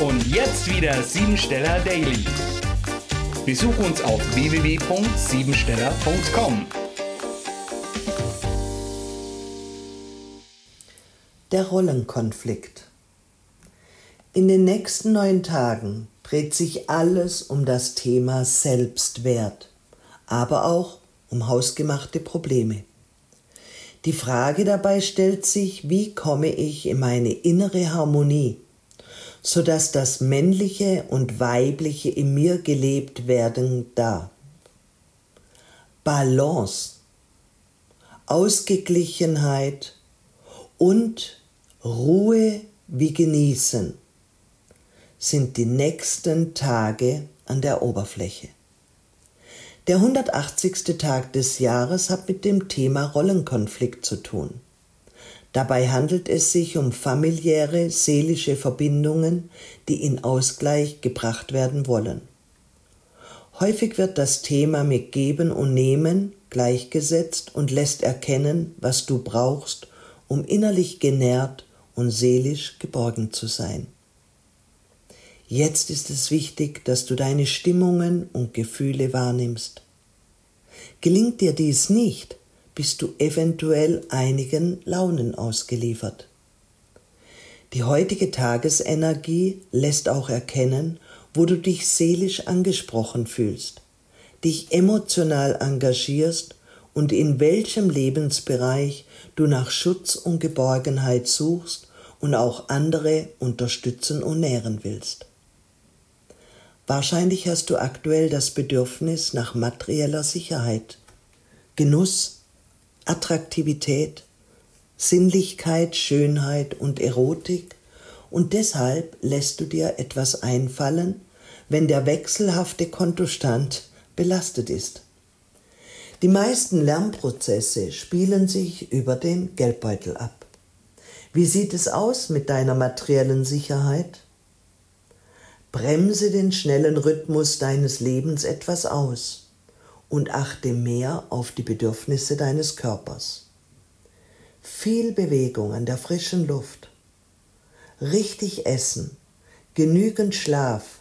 Und jetzt wieder Siebensteller Daily. Besuch uns auf www.siebensteller.com. Der Rollenkonflikt. In den nächsten neun Tagen dreht sich alles um das Thema Selbstwert, aber auch um hausgemachte Probleme. Die Frage dabei stellt sich, wie komme ich in meine innere Harmonie, sodass das Männliche und Weibliche in mir gelebt werden darf. Balance, Ausgeglichenheit und Ruhe wie Genießen sind die nächsten Tage an der Oberfläche. Der 180. Tag des Jahres hat mit dem Thema Rollenkonflikt zu tun. Dabei handelt es sich um familiäre, seelische Verbindungen, die in Ausgleich gebracht werden wollen. Häufig wird das Thema mit Geben und Nehmen gleichgesetzt und lässt erkennen, was du brauchst, um innerlich genährt und seelisch geborgen zu sein. Jetzt ist es wichtig, dass du deine Stimmungen und Gefühle wahrnimmst. Gelingt dir dies nicht, bist du eventuell einigen Launen ausgeliefert. Die heutige Tagesenergie lässt auch erkennen, wo du dich seelisch angesprochen fühlst, dich emotional engagierst und in welchem Lebensbereich du nach Schutz und Geborgenheit suchst und auch andere unterstützen und nähren willst. Wahrscheinlich hast du aktuell das Bedürfnis nach materieller Sicherheit, Genuss, Attraktivität, Sinnlichkeit, Schönheit und Erotik und deshalb lässt du dir etwas einfallen, wenn der wechselhafte Kontostand belastet ist. Die meisten Lernprozesse spielen sich über den Geldbeutel ab. Wie sieht es aus mit deiner materiellen Sicherheit? Bremse den schnellen Rhythmus deines Lebens etwas aus und achte mehr auf die Bedürfnisse deines Körpers. Viel Bewegung an der frischen Luft, richtig Essen, genügend Schlaf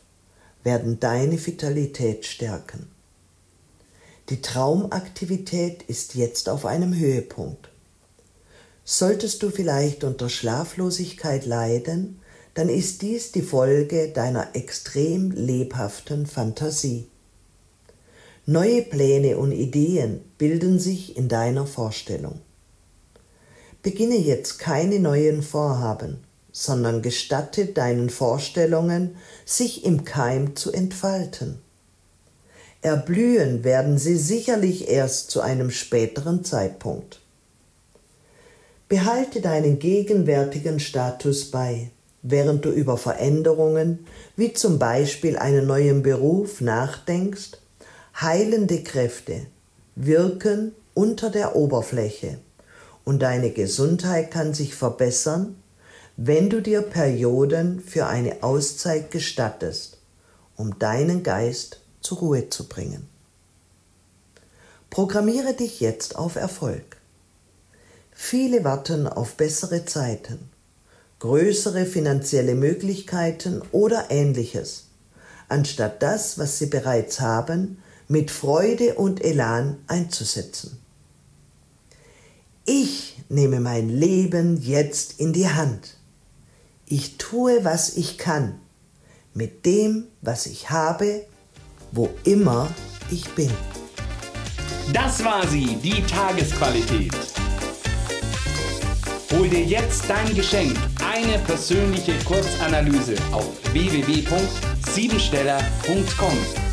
werden deine Vitalität stärken. Die Traumaktivität ist jetzt auf einem Höhepunkt. Solltest du vielleicht unter Schlaflosigkeit leiden, dann ist dies die Folge deiner extrem lebhaften Fantasie. Neue Pläne und Ideen bilden sich in deiner Vorstellung. Beginne jetzt keine neuen Vorhaben, sondern gestatte deinen Vorstellungen, sich im Keim zu entfalten. Erblühen werden sie sicherlich erst zu einem späteren Zeitpunkt. Behalte deinen gegenwärtigen Status bei während du über Veränderungen, wie zum Beispiel einen neuen Beruf, nachdenkst, heilende Kräfte wirken unter der Oberfläche und deine Gesundheit kann sich verbessern, wenn du dir Perioden für eine Auszeit gestattest, um deinen Geist zur Ruhe zu bringen. Programmiere dich jetzt auf Erfolg. Viele warten auf bessere Zeiten größere finanzielle Möglichkeiten oder ähnliches, anstatt das, was sie bereits haben, mit Freude und Elan einzusetzen. Ich nehme mein Leben jetzt in die Hand. Ich tue, was ich kann, mit dem, was ich habe, wo immer ich bin. Das war sie, die Tagesqualität. Hol dir jetzt dein Geschenk, eine persönliche Kurzanalyse auf www.siebensteller.com.